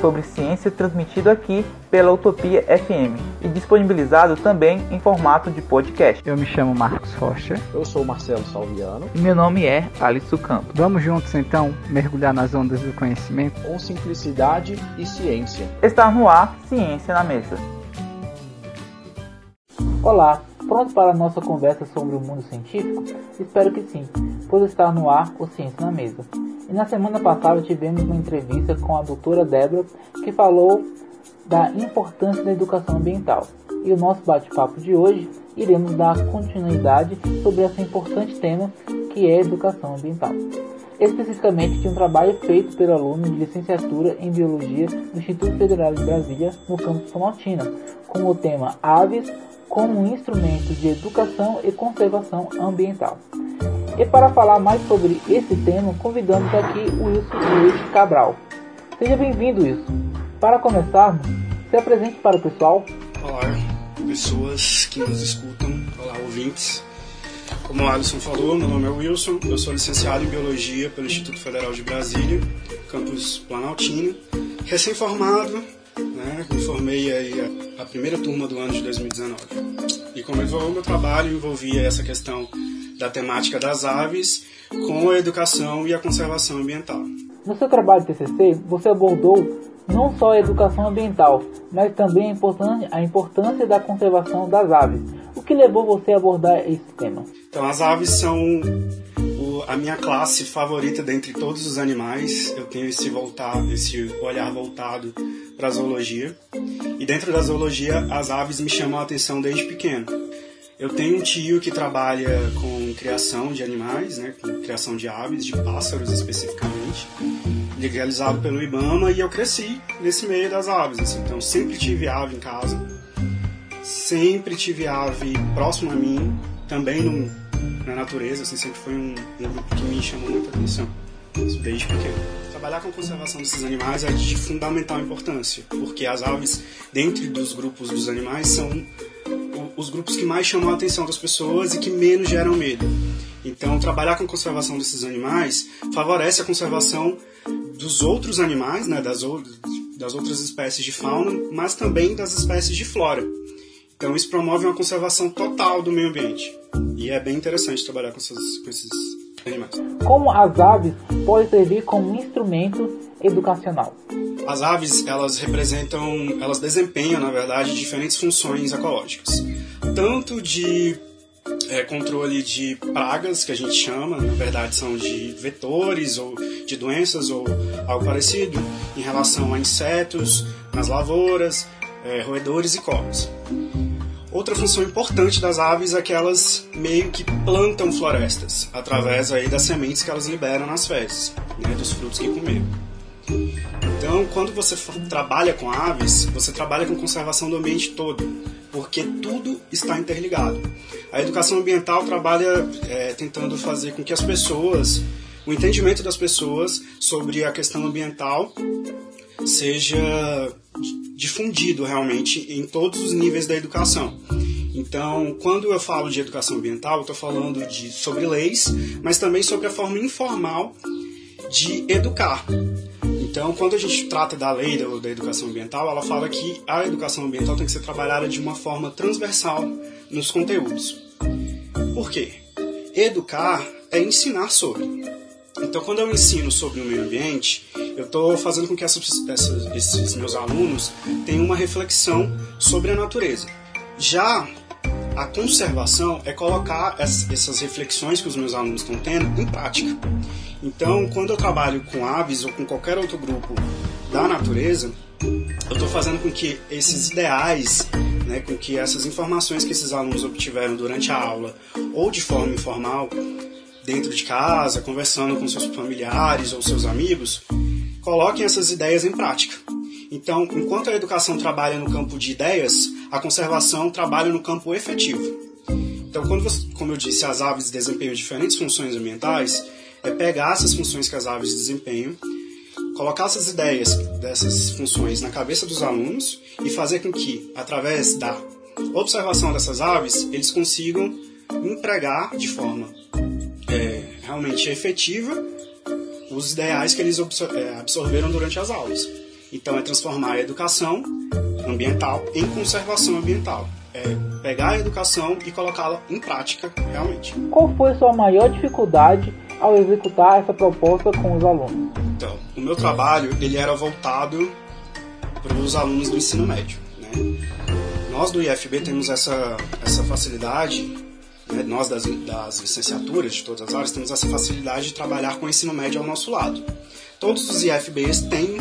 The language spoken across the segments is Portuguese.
sobre ciência transmitido aqui pela Utopia FM e disponibilizado também em formato de podcast. Eu me chamo Marcos Rocha. Eu sou Marcelo Salviano. E meu nome é Alisson Campos. Vamos juntos então mergulhar nas ondas do conhecimento com simplicidade e ciência. Está no ar Ciência na Mesa. Olá, pronto para a nossa conversa sobre o mundo científico? Espero que sim, pois está no ar o Ciência na Mesa. E na semana passada tivemos uma entrevista com a doutora Débora que falou da importância da educação ambiental. E o nosso bate-papo de hoje iremos dar continuidade sobre esse importante tema que é a educação ambiental. Especificamente de um trabalho feito pelo aluno de licenciatura em Biologia do Instituto Federal de Brasília, no campus Planaltina, com o tema Aves como um instrumento de educação e conservação ambiental. E para falar mais sobre esse tema, convidamos aqui o Wilson Luiz Cabral. Seja bem-vindo, Wilson. Para começarmos, se apresente para o pessoal. Olá, pessoas que nos escutam. Olá, ouvintes. Como o Alisson falou, meu nome é Wilson, eu sou licenciado em Biologia pelo Instituto Federal de Brasília, campus Planaltina. Recém-formado, né, me formei aí a, a primeira turma do ano de 2019. E como falou, meu trabalho envolvia essa questão da temática das aves com a educação e a conservação ambiental. No seu trabalho de TCC, você abordou não só a educação ambiental, mas também a importância da conservação das aves. O que levou você a abordar esse tema? Então, as aves são a minha classe favorita dentre todos os animais. Eu tenho esse, voltar, esse olhar voltado para a zoologia. E dentro da zoologia, as aves me chamam a atenção desde pequeno. Eu tenho um tio que trabalha com criação de animais, né, com criação de aves, de pássaros especificamente, legalizado pelo IBAMA, e eu cresci nesse meio das aves. Assim, então sempre tive ave em casa, sempre tive ave próximo a mim, também no, na natureza, assim, sempre foi um, um grupo que me chamou muita atenção, desde pequeno trabalhar com a conservação desses animais é de fundamental importância, porque as aves, dentro dos grupos dos animais, são os grupos que mais chamam a atenção das pessoas e que menos geram medo. Então, trabalhar com a conservação desses animais favorece a conservação dos outros animais, né, das, das outras espécies de fauna, mas também das espécies de flora. Então, isso promove uma conservação total do meio ambiente. E é bem interessante trabalhar com, essas, com esses animais. Como as aves podem servir como instrumento educacional? As aves, elas representam, elas desempenham, na verdade, diferentes funções ecológicas. Tanto de é, controle de pragas, que a gente chama, na verdade são de vetores ou de doenças ou algo parecido, em relação a insetos, nas lavouras, é, roedores e cobras. Outra função importante das aves é que elas meio que plantam florestas, através aí das sementes que elas liberam nas fezes, né, dos frutos que comeram. Então, quando você trabalha com aves, você trabalha com conservação do ambiente todo, porque tudo está interligado. A educação ambiental trabalha é, tentando fazer com que as pessoas, o entendimento das pessoas sobre a questão ambiental seja difundido realmente em todos os níveis da educação. Então, quando eu falo de educação ambiental, eu estou falando de, sobre leis, mas também sobre a forma informal de educar. Então, quando a gente trata da lei da, da, educação ambiental, ela fala que a educação ambiental tem que ser trabalhada de uma forma transversal nos conteúdos. Por quê? Educar é ensinar sobre. Então, quando eu ensino sobre o meio ambiente, eu estou fazendo com que essas, essas, esses meus alunos tenham uma reflexão sobre a natureza. Já a conservação é colocar essas reflexões que os meus alunos estão tendo em prática. Então, quando eu trabalho com aves ou com qualquer outro grupo da natureza, eu estou fazendo com que esses ideais, né, com que essas informações que esses alunos obtiveram durante a aula ou de forma informal, dentro de casa, conversando com seus familiares ou seus amigos, coloquem essas ideias em prática. Então, enquanto a educação trabalha no campo de ideias, a conservação trabalha no campo efetivo. Então, quando você, como eu disse, as aves desempenham diferentes funções ambientais, é pegar essas funções que as aves desempenham, colocar essas ideias dessas funções na cabeça dos alunos e fazer com que, através da observação dessas aves, eles consigam empregar de forma é, realmente efetiva os ideais que eles é, absorveram durante as aulas. Então, é transformar a educação ambiental em conservação ambiental. É pegar a educação e colocá-la em prática realmente. Qual foi a sua maior dificuldade ao executar essa proposta com os alunos? Então, o meu trabalho ele era voltado para os alunos do ensino médio. Né? Nós do IFB temos essa, essa facilidade, né? nós das, das licenciaturas de todas as áreas temos essa facilidade de trabalhar com o ensino médio ao nosso lado. Todos os IFBs têm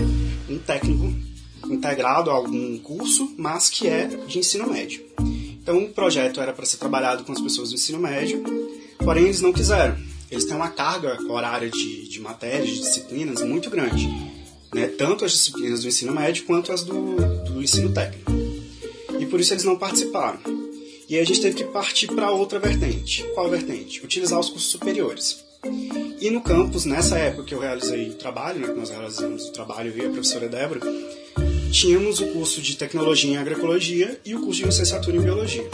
um técnico integrado a algum curso, mas que é de ensino médio. Então o projeto era para ser trabalhado com as pessoas do ensino médio, porém eles não quiseram. Eles têm uma carga horária de, de matérias, de disciplinas muito grande. Né? Tanto as disciplinas do ensino médio quanto as do, do ensino técnico. E por isso eles não participaram. E aí a gente teve que partir para outra vertente. Qual vertente? Utilizar os cursos superiores. E no campus, nessa época que eu realizei o trabalho, né, que nós realizamos o trabalho, e a professora Débora, tínhamos o curso de Tecnologia em Agroecologia e o curso de Licenciatura em Biologia.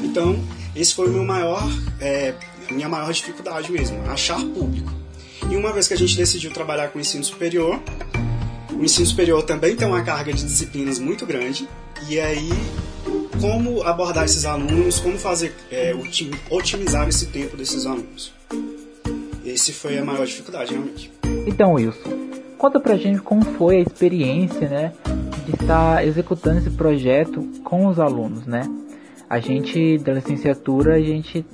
Então, esse foi o meu maior, é, minha maior dificuldade mesmo, achar público. E uma vez que a gente decidiu trabalhar com o ensino superior, o ensino superior também tem uma carga de disciplinas muito grande, e aí como abordar esses alunos, como fazer é, otimizar esse tempo desses alunos. Esse foi a maior dificuldade, realmente. Então, Wilson, conta pra gente como foi a experiência, né, de estar executando esse projeto com os alunos, né? A gente da licenciatura, a gente,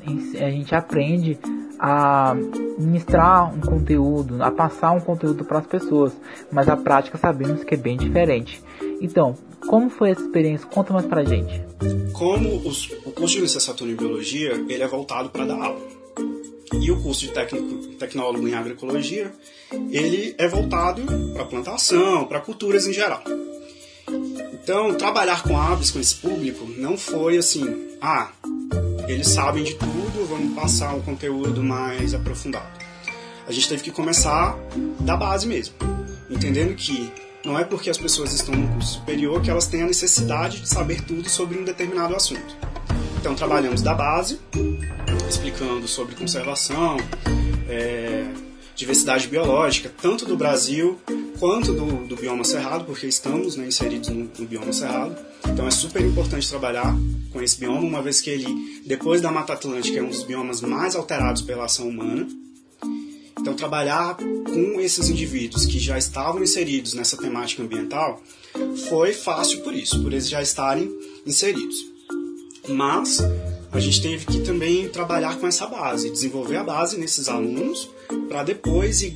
a gente aprende a ministrar um conteúdo, a passar um conteúdo para as pessoas, mas a prática sabemos que é bem diferente. Então, como foi essa experiência? Conta mais pra gente. Como os, o curso de licenciatura em biologia, ele é voltado para dar aula. E o curso de técnico, tecnólogo em agroecologia, ele é voltado para plantação, para culturas em geral. Então, trabalhar com aves, com esse público, não foi assim, ah, eles sabem de tudo, vamos passar um conteúdo mais aprofundado. A gente teve que começar da base mesmo, entendendo que não é porque as pessoas estão no curso superior que elas têm a necessidade de saber tudo sobre um determinado assunto. Então, trabalhamos da base, explicando sobre conservação, é, diversidade biológica, tanto do Brasil quanto do, do bioma cerrado, porque estamos né, inseridos no, no, bioma cerrado. Então é super importante trabalhar com esse bioma, uma vez que ele, depois da Mata Atlântica, é um dos biomas mais alterados pela ação humana. Então trabalhar com esses indivíduos que já estavam inseridos nessa temática ambiental foi fácil por isso, por eles já estarem inseridos. Mas a gente teve que também trabalhar com essa base, desenvolver a base nesses alunos para depois ir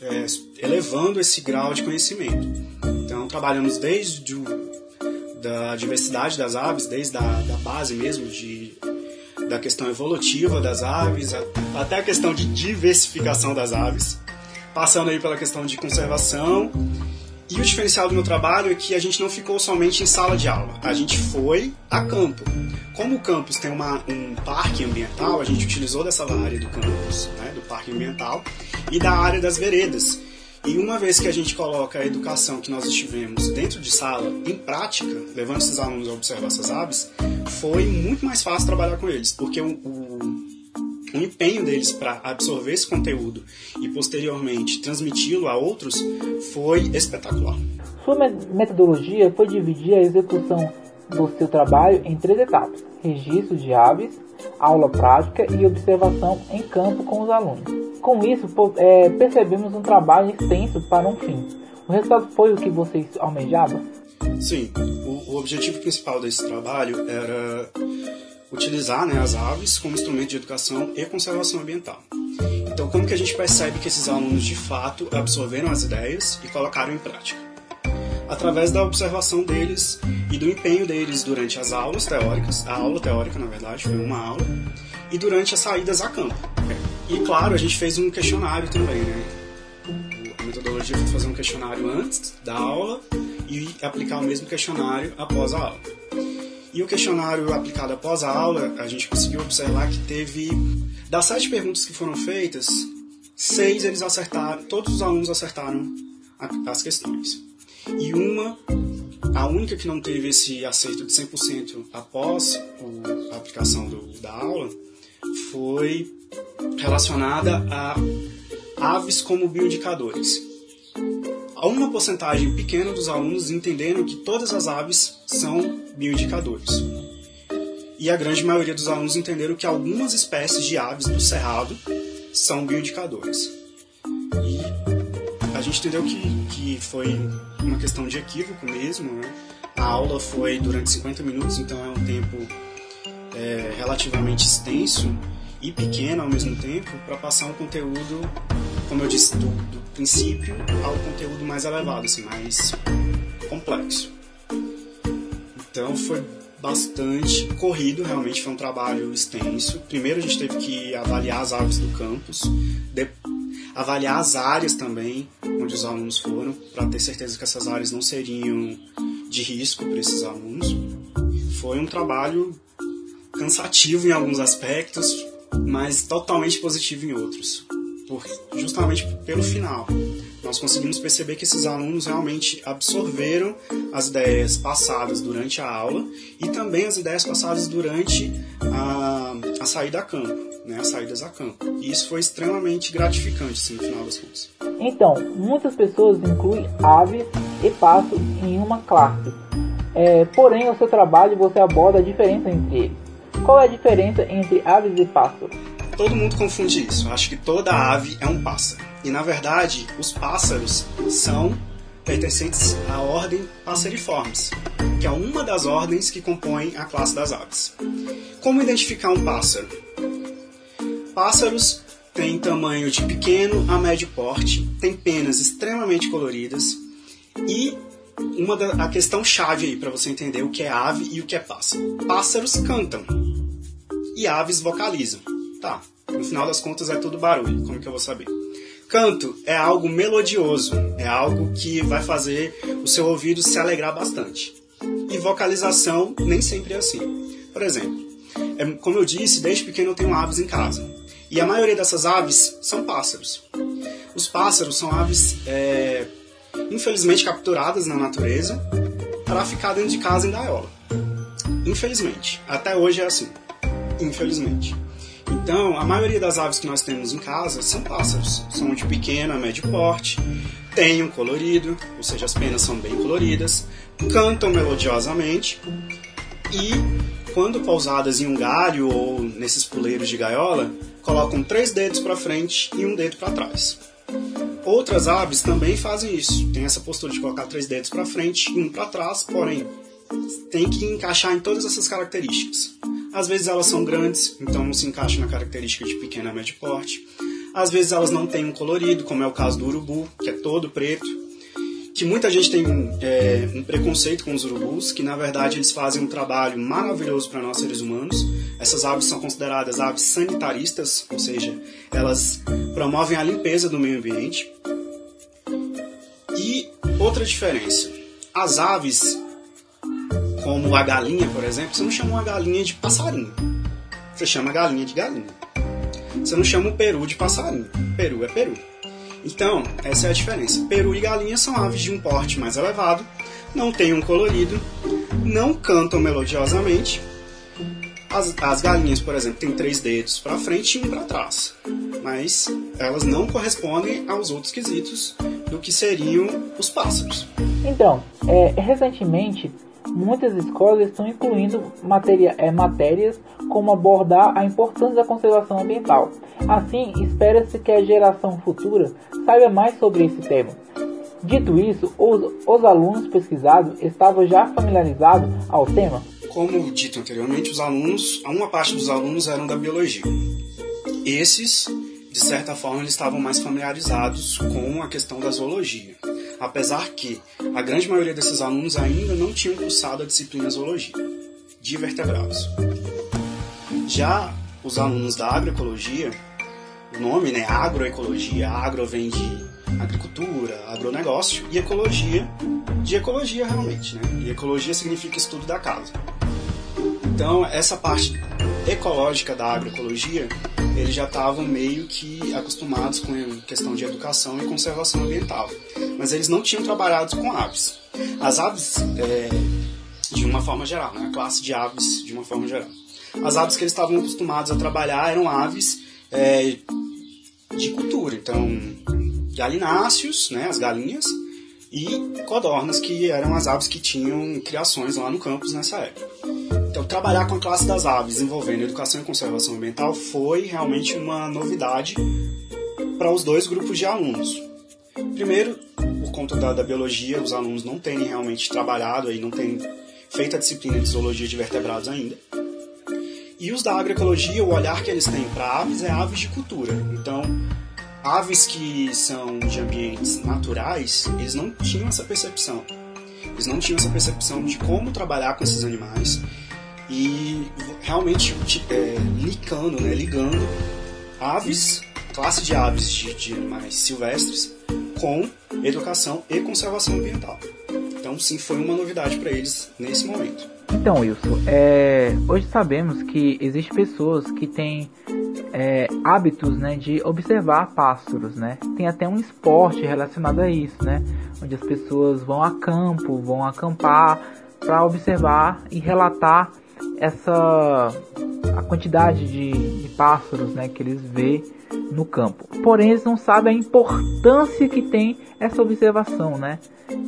é, elevando esse grau de conhecimento. Então, trabalhamos desde o, da diversidade das aves, desde a da base mesmo, de, da questão evolutiva das aves, até a questão de diversificação das aves, passando aí pela questão de conservação e o diferencial do meu trabalho é que a gente não ficou somente em sala de aula, a gente foi a campo. Como o campus tem uma, um parque ambiental, a gente utilizou dessa área do campus, né, do parque ambiental, e da área das veredas. E uma vez que a gente coloca a educação que nós estivemos dentro de sala em prática, levando esses alunos a observar essas aves, foi muito mais fácil trabalhar com eles, porque o, o o empenho deles para absorver esse conteúdo e posteriormente transmiti-lo a outros foi espetacular. Sua metodologia foi dividir a execução do seu trabalho em três etapas: registro de aves, aula prática e observação em campo com os alunos. Com isso, é, percebemos um trabalho extenso para um fim. O resultado foi o que vocês almejavam? Sim, o, o objetivo principal desse trabalho era utilizar né, as aves como instrumento de educação e conservação ambiental. Então, como que a gente percebe que esses alunos de fato absorveram as ideias e colocaram em prática? Através da observação deles e do empenho deles durante as aulas teóricas, a aula teórica, na verdade, foi uma aula, e durante as saídas a campo. E, claro, a gente fez um questionário também, né? A metodologia foi fazer um questionário antes da aula e aplicar o mesmo questionário após a aula. E o questionário aplicado após a aula, a gente conseguiu observar que teve, das sete perguntas que foram feitas, seis eles acertaram, todos os alunos acertaram as questões. E uma, a única que não teve esse acerto de 100% após a aplicação do, da aula, foi relacionada a aves como bioindicadores. Há uma porcentagem pequena dos alunos entenderam que todas as aves são bioindicadores. E a grande maioria dos alunos entenderam que algumas espécies de aves do cerrado são bioindicadores. E a gente entendeu que, que foi uma questão de equívoco mesmo. Né? A aula foi durante 50 minutos, então é um tempo é, relativamente extenso e pequeno ao mesmo tempo para passar um conteúdo, como eu disse, do, do, princípio ao conteúdo mais elevado, assim, mais complexo. Então foi bastante corrido, realmente foi um trabalho extenso. Primeiro a gente teve que avaliar as aves do campus, de, avaliar as áreas também onde os alunos foram, para ter certeza que essas áreas não seriam de risco para esses alunos. Foi um trabalho cansativo em alguns aspectos, mas totalmente positivo em outros, por, justamente pelo final. Nós conseguimos perceber que esses alunos realmente absorveram as ideias passadas durante a aula e também as ideias passadas durante a, a saída a campo, né, as saídas a campo. E isso foi extremamente gratificante, no final das contas. Então, muitas pessoas incluem aves e pássaros em uma classe. É, porém, no seu trabalho você aborda a diferença entre eles. Qual é a diferença entre aves e pássaros? Todo mundo confunde isso. Acho que toda ave é um pássaro. E na verdade, os pássaros são pertencentes à ordem Passeriformes, que é uma das ordens que compõem a classe das aves. Como identificar um pássaro? Pássaros têm tamanho de pequeno a médio porte, têm penas extremamente coloridas e uma da, a questão chave aí para você entender o que é ave e o que é pássaro. Pássaros cantam e aves vocalizam. Tá, no final das contas é tudo barulho, como que eu vou saber? Canto é algo melodioso, é algo que vai fazer o seu ouvido se alegrar bastante. E vocalização nem sempre é assim. Por exemplo, é, como eu disse, desde pequeno eu tenho aves em casa. E a maioria dessas aves são pássaros. Os pássaros são aves é, infelizmente capturadas na natureza para ficar dentro de casa em gaiola. Infelizmente. Até hoje é assim. Infelizmente. Então, a maioria das aves que nós temos em casa são pássaros. São de pequeno a médio porte, têm um colorido, ou seja, as penas são bem coloridas, cantam melodiosamente e, quando pousadas em um galho ou nesses puleiros de gaiola, colocam três dedos para frente e um dedo para trás. Outras aves também fazem isso. Tem essa postura de colocar três dedos para frente e um para trás, porém tem que encaixar em todas essas características. Às vezes elas são grandes, então não se encaixa na característica de pequena médio porte. Às vezes elas não têm um colorido, como é o caso do urubu, que é todo preto. Que muita gente tem é, um preconceito com os urubus, que na verdade eles fazem um trabalho maravilhoso para nós seres humanos. Essas aves são consideradas aves sanitaristas, ou seja, elas promovem a limpeza do meio ambiente. E outra diferença: as aves como a galinha, por exemplo, você não chama uma galinha de passarinho. Você chama a galinha de galinha. Você não chama o peru de passarinho. Peru é peru. Então, essa é a diferença. Peru e galinha são aves de um porte mais elevado, não têm um colorido, não cantam melodiosamente. As, as galinhas, por exemplo, têm três dedos para frente e um para trás, mas elas não correspondem aos outros quesitos do que seriam os pássaros. Então, é, recentemente muitas escolas estão incluindo matéria, é, matérias como abordar a importância da conservação ambiental. Assim, espera-se que a geração futura saiba mais sobre esse tema. Dito isso, os, os alunos pesquisados estavam já familiarizados ao tema? Como dito anteriormente, os alunos, uma parte dos alunos eram da biologia. Esses, de certa forma, eles estavam mais familiarizados com a questão da zoologia apesar que a grande maioria desses alunos ainda não tinham cursado a disciplina zoologia de vertebrados. Já os alunos da agroecologia, o nome, né, agroecologia, agro vem de agricultura, agronegócio e ecologia de ecologia realmente, né? E ecologia significa estudo da casa. Então, essa parte ecológica da agroecologia, eles já estavam meio que acostumados com a questão de educação e conservação ambiental. Mas eles não tinham trabalhado com aves. As aves, é, de uma forma geral, né? a classe de aves de uma forma geral. As aves que eles estavam acostumados a trabalhar eram aves é, de cultura, então galináceos, né, as galinhas, e codornas, que eram as aves que tinham criações lá no campus nessa época. Trabalhar com a classe das aves envolvendo educação e conservação ambiental foi realmente uma novidade para os dois grupos de alunos. Primeiro, por conta da, da biologia, os alunos não têm realmente trabalhado aí, não têm feito a disciplina de zoologia de vertebrados ainda. E os da agroecologia, o olhar que eles têm para aves é aves de cultura. Então, aves que são de ambientes naturais, eles não tinham essa percepção. Eles não tinham essa percepção de como trabalhar com esses animais e realmente é, ligando, né, ligando aves, classe de aves de, de animais silvestres com educação e conservação ambiental. Então, sim, foi uma novidade para eles nesse momento. Então, Wilson, é, hoje sabemos que existem pessoas que têm é, hábitos né, de observar pássaros, né? Tem até um esporte relacionado a isso, né? Onde as pessoas vão a campo, vão acampar para observar e relatar essa a quantidade de, de pássaros, né, que eles vê no campo. Porém, eles não sabem a importância que tem essa observação, né?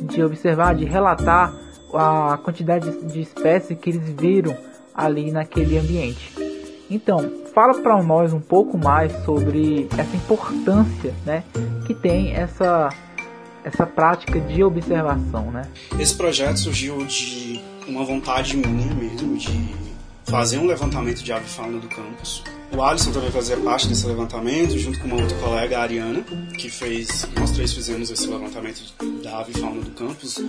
De observar, de relatar a quantidade de espécies que eles viram ali naquele ambiente. Então, fala para nós um pouco mais sobre essa importância, né, que tem essa essa prática de observação, né? Esse projeto surgiu de uma vontade minha mesmo de fazer um levantamento de avifauna do campus o Alisson também fazia parte desse levantamento, junto com uma outra colega, a Ariana, que fez, nós três fizemos esse levantamento da ave fauna do campus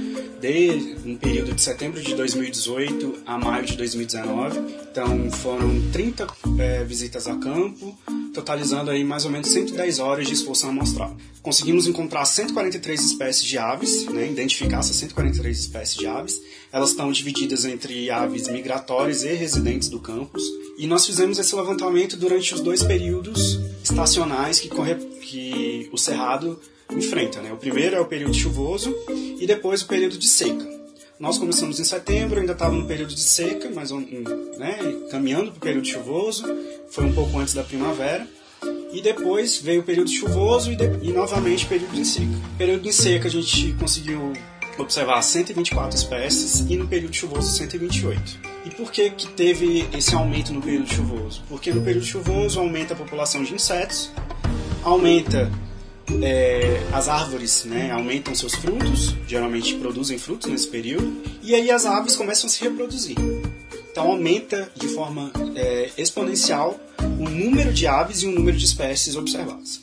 de um período de setembro de 2018 a maio de 2019. Então foram 30 é, visitas a campo, totalizando aí mais ou menos 110 horas de exposição amostral. Conseguimos encontrar 143 espécies de aves, né, identificar essas 143 espécies de aves. Elas estão divididas entre aves migratórias e residentes do campus. E nós fizemos esse levantamento durante os dois períodos estacionais que, corre, que o Cerrado enfrenta. Né? O primeiro é o período chuvoso e depois o período de seca. Nós começamos em setembro, ainda estava no período de seca, mas né, caminhando para o período chuvoso, foi um pouco antes da primavera. E depois veio o período chuvoso e, de, e novamente período de seca. No período de seca a gente conseguiu observar 124 espécies e no período chuvoso 128. E por que, que teve esse aumento no período chuvoso? Porque no período chuvoso aumenta a população de insetos, aumenta é, as árvores, né, aumentam seus frutos, geralmente produzem frutos nesse período, e aí as aves começam a se reproduzir. Então aumenta de forma é, exponencial o número de aves e o número de espécies observadas.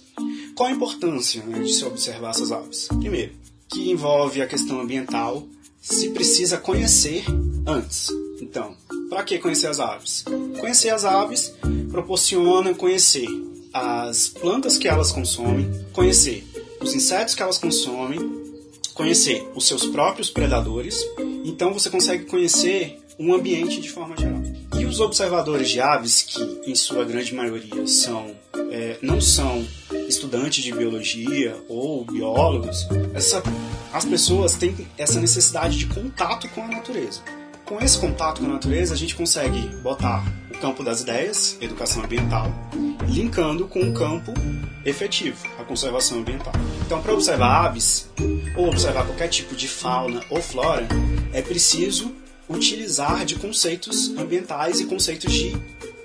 Qual a importância né, de se observar essas aves? Primeiro, que envolve a questão ambiental, se precisa conhecer antes. Então, para que conhecer as aves? Conhecer as aves proporciona conhecer as plantas que elas consomem, conhecer os insetos que elas consomem, conhecer os seus próprios predadores. Então você consegue conhecer um ambiente de forma geral. E os observadores de aves, que em sua grande maioria são é, não são estudantes de biologia ou biólogos, essa, as pessoas têm essa necessidade de contato com a natureza. Com esse contato com a natureza, a gente consegue botar campo das ideias, educação ambiental, linkando com o campo efetivo, a conservação ambiental. Então, para observar aves, ou observar qualquer tipo de fauna ou flora, é preciso utilizar de conceitos ambientais e conceitos de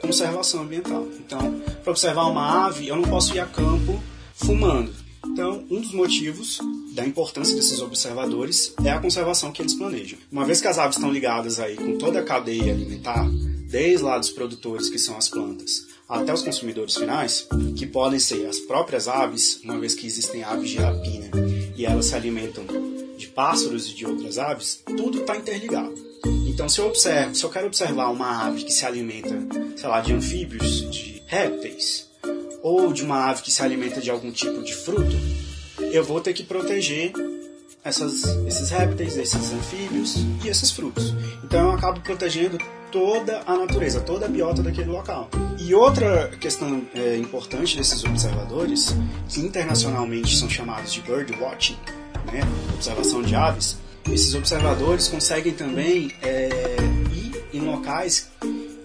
conservação ambiental. Então, para observar uma ave, eu não posso ir a campo fumando. Então, um dos motivos da importância desses observadores é a conservação que eles planejam. Uma vez que as aves estão ligadas aí com toda a cadeia alimentar, desde lá dos produtores, que são as plantas, até os consumidores finais, que podem ser as próprias aves, uma vez que existem aves de rapina e elas se alimentam de pássaros e de outras aves, tudo está interligado. Então, se eu observo, se eu quero observar uma ave que se alimenta, sei lá, de anfíbios, de répteis, ou de uma ave que se alimenta de algum tipo de fruto, eu vou ter que proteger essas, esses répteis, esses anfíbios e esses frutos. Então eu acabo protegendo toda a natureza, toda a biota daquele local. E outra questão é, importante desses observadores, que internacionalmente são chamados de bird watching, né, observação de aves, esses observadores conseguem também é, ir em locais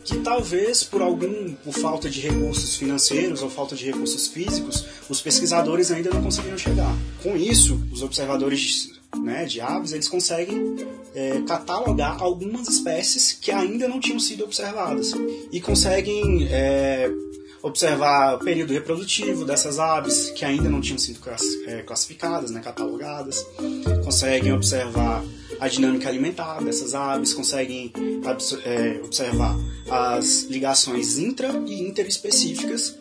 que talvez por algum por falta de recursos financeiros ou falta de recursos físicos os pesquisadores ainda não conseguiram chegar. Com isso, os observadores né, de aves eles conseguem é, catalogar algumas espécies que ainda não tinham sido observadas e conseguem é, observar o período reprodutivo dessas aves que ainda não tinham sido é, classificadas, né, catalogadas, conseguem observar a dinâmica alimentar dessas aves, conseguem é, observar as ligações intra e interespecíficas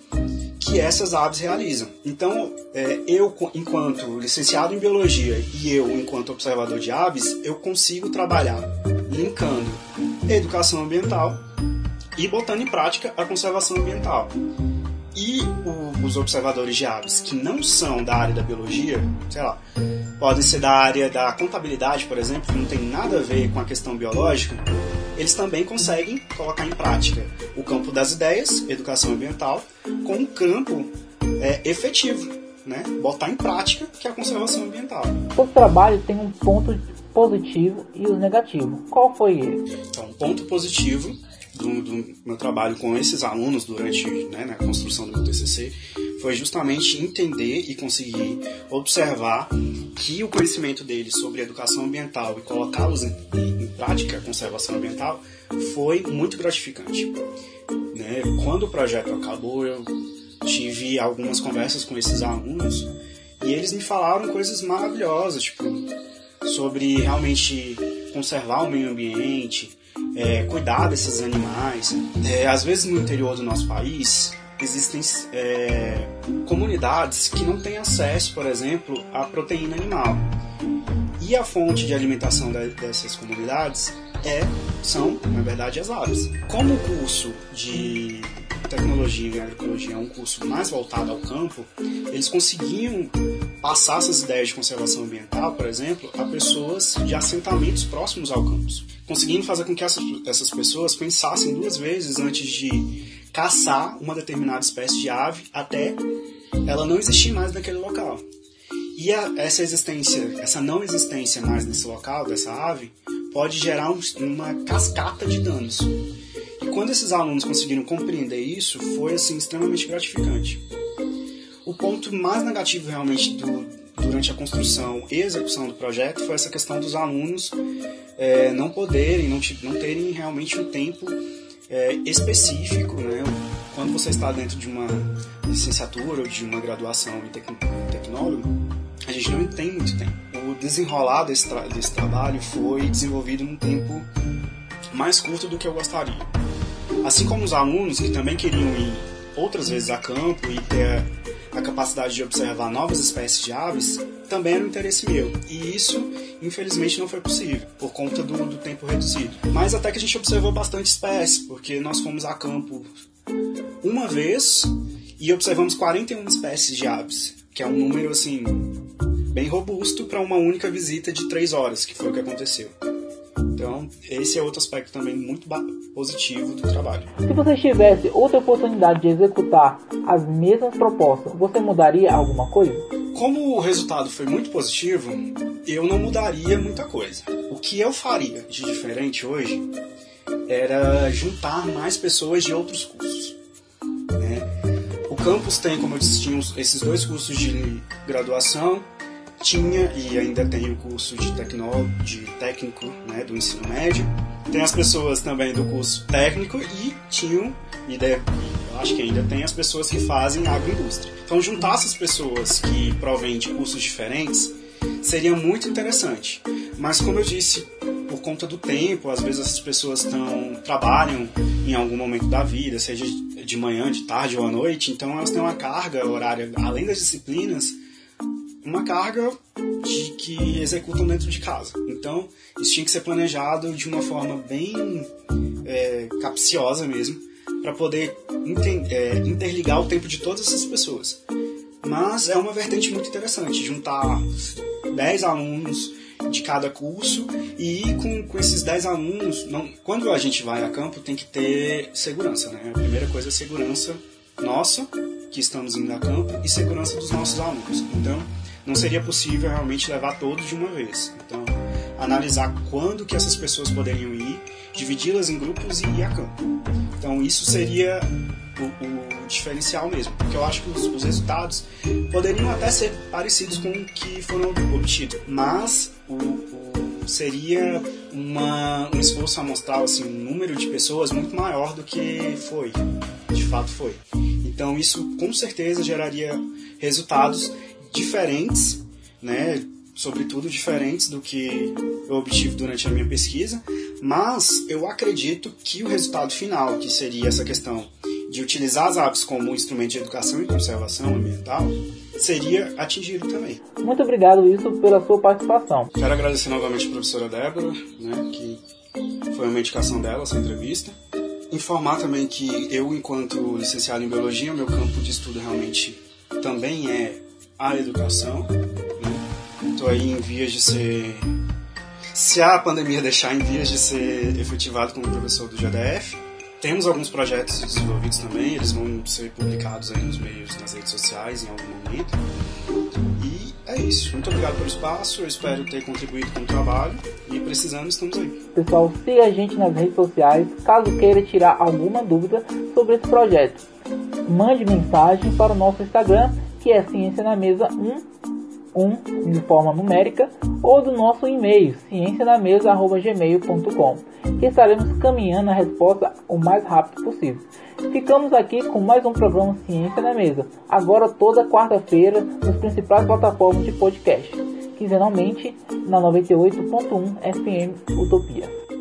que essas aves realizam. Então, é, eu, enquanto licenciado em biologia e eu, enquanto observador de aves, eu consigo trabalhar linkando educação ambiental e botando em prática a conservação ambiental. E o, os observadores de aves que não são da área da biologia, sei lá, podem ser da área da contabilidade, por exemplo, que não tem nada a ver com a questão biológica, eles também conseguem colocar em prática o campo das ideias, educação ambiental, com um campo é, efetivo, né? botar em prática que é a conservação ambiental. O trabalho tem um ponto positivo e os negativos. Qual foi ele? Então, um ponto positivo do, do meu trabalho com esses alunos durante né, na construção do meu TCC foi justamente entender e conseguir observar que o conhecimento deles sobre educação ambiental e colocá-los em, em, prática a conservação ambiental foi muito gratificante. Né? Quando o projeto acabou, eu tive algumas conversas com esses alunos e eles me falaram coisas maravilhosas, tipo, sobre realmente conservar o meio ambiente, é, cuidar desses animais. É, às vezes no interior do nosso país existem é, comunidades que não têm acesso, por exemplo, à proteína animal. E a fonte de alimentação dessas comunidades é, são, na verdade, as aves. Como o curso de tecnologia e agroecologia é um curso mais voltado ao campo, eles conseguiam passar essas ideias de conservação ambiental, por exemplo, a pessoas de assentamentos próximos ao campus, conseguindo fazer com que essas, essas pessoas pensassem duas vezes antes de caçar uma determinada espécie de ave até ela não existir mais naquele local. E a, essa existência, essa não existência mais nesse local dessa ave, pode gerar um, uma cascata de danos. E quando esses alunos conseguiram compreender isso, foi assim extremamente gratificante. O ponto mais negativo realmente do, durante a construção e execução do projeto foi essa questão dos alunos é, não poderem, não, não terem realmente um tempo é, específico, né? Quando você está dentro de uma licenciatura ou de uma graduação em tecnólogo, gente não tem muito tempo. O desenrolar desse, tra desse trabalho foi desenvolvido num tempo mais curto do que eu gostaria. Assim como os alunos que também queriam ir outras vezes a campo e ter a capacidade de observar novas espécies de aves também era um interesse meu. E isso, infelizmente, não foi possível, por conta do, do tempo reduzido. Mas até que a gente observou bastante espécies, porque nós fomos a campo uma vez e observamos 41 espécies de aves, que é um número assim bem robusto para uma única visita de 3 horas, que foi o que aconteceu. Então, esse é outro aspecto também muito positivo do trabalho. Se você tivesse outra oportunidade de executar as mesmas propostas, você mudaria alguma coisa? Como o resultado foi muito positivo, eu não mudaria muita coisa. O que eu faria de diferente hoje era juntar mais pessoas de outros cursos. Né? O campus tem, como eu disse, esses dois cursos de graduação tinha e ainda tem o curso de, tecno, de técnico né, do ensino médio. Tem as pessoas também do curso técnico e tinham, e deve, acho que ainda tem as pessoas que fazem agroindústria. Então, juntar essas pessoas que provêm de cursos diferentes seria muito interessante. Mas, como eu disse, por conta do tempo, às vezes essas pessoas estão trabalham em algum momento da vida, seja de manhã, de tarde ou à noite, então elas têm uma carga horária, além das disciplinas, uma carga de, que executam dentro de casa. Então, isso tinha que ser planejado de uma forma bem é, capciosa mesmo, para poder é, interligar o tempo de todas essas pessoas. Mas é uma vertente muito interessante, juntar 10 alunos de cada curso e com, com esses 10 alunos, não, quando a gente vai a campo tem que ter segurança, né? A primeira coisa é segurança nossa, que estamos indo a campo, e segurança dos nossos alunos. Então, não seria possível realmente levar todos de uma vez. Então, analisar quando que essas pessoas poderiam ir, dividi-las em grupos e ir a campo. Então, isso seria o, o diferencial mesmo, porque eu acho que os, os, resultados poderiam até ser parecidos com o que foram obtidos, mas o, o, seria uma, um esforço amostral, assim, um número de pessoas muito maior do que foi, de fato foi. Então isso com certeza geraria resultados diferentes, né, sobretudo diferentes do que eu obtive durante a minha pesquisa, mas eu acredito que o resultado final, que seria essa questão de utilizar as aves como um instrumento de educação e conservação ambiental, seria atingido também. Muito obrigado, Wilson, pela sua participação. Quero agradecer novamente a professora Débora, né, que foi uma indicação dela essa entrevista. Informar também que eu, enquanto licenciado em Biologia, meu campo de estudo realmente também é a educação. Estou né? aí em vias de ser se a pandemia deixar em vias de ser efetivado como professor do GDF, temos alguns projetos desenvolvidos também, eles vão ser publicados aí nos meios, nas redes sociais em algum momento. E é isso. Muito obrigado pelo espaço, eu espero ter contribuído com o trabalho e precisando estamos aí. Pessoal, siga a gente nas redes sociais caso queira tirar alguma dúvida sobre esse projeto. Mande mensagem para o nosso Instagram, que é Ciência na Mesa 1 1 de forma numérica ou do nosso e-mail ciencianamesa@gmail.com, que estaremos caminhando a resposta o mais rápido possível. Ficamos aqui com mais um programa Ciência na Mesa, agora toda quarta-feira nos principais plataformas de podcast, quinzenalmente na 98.1 FM Utopia.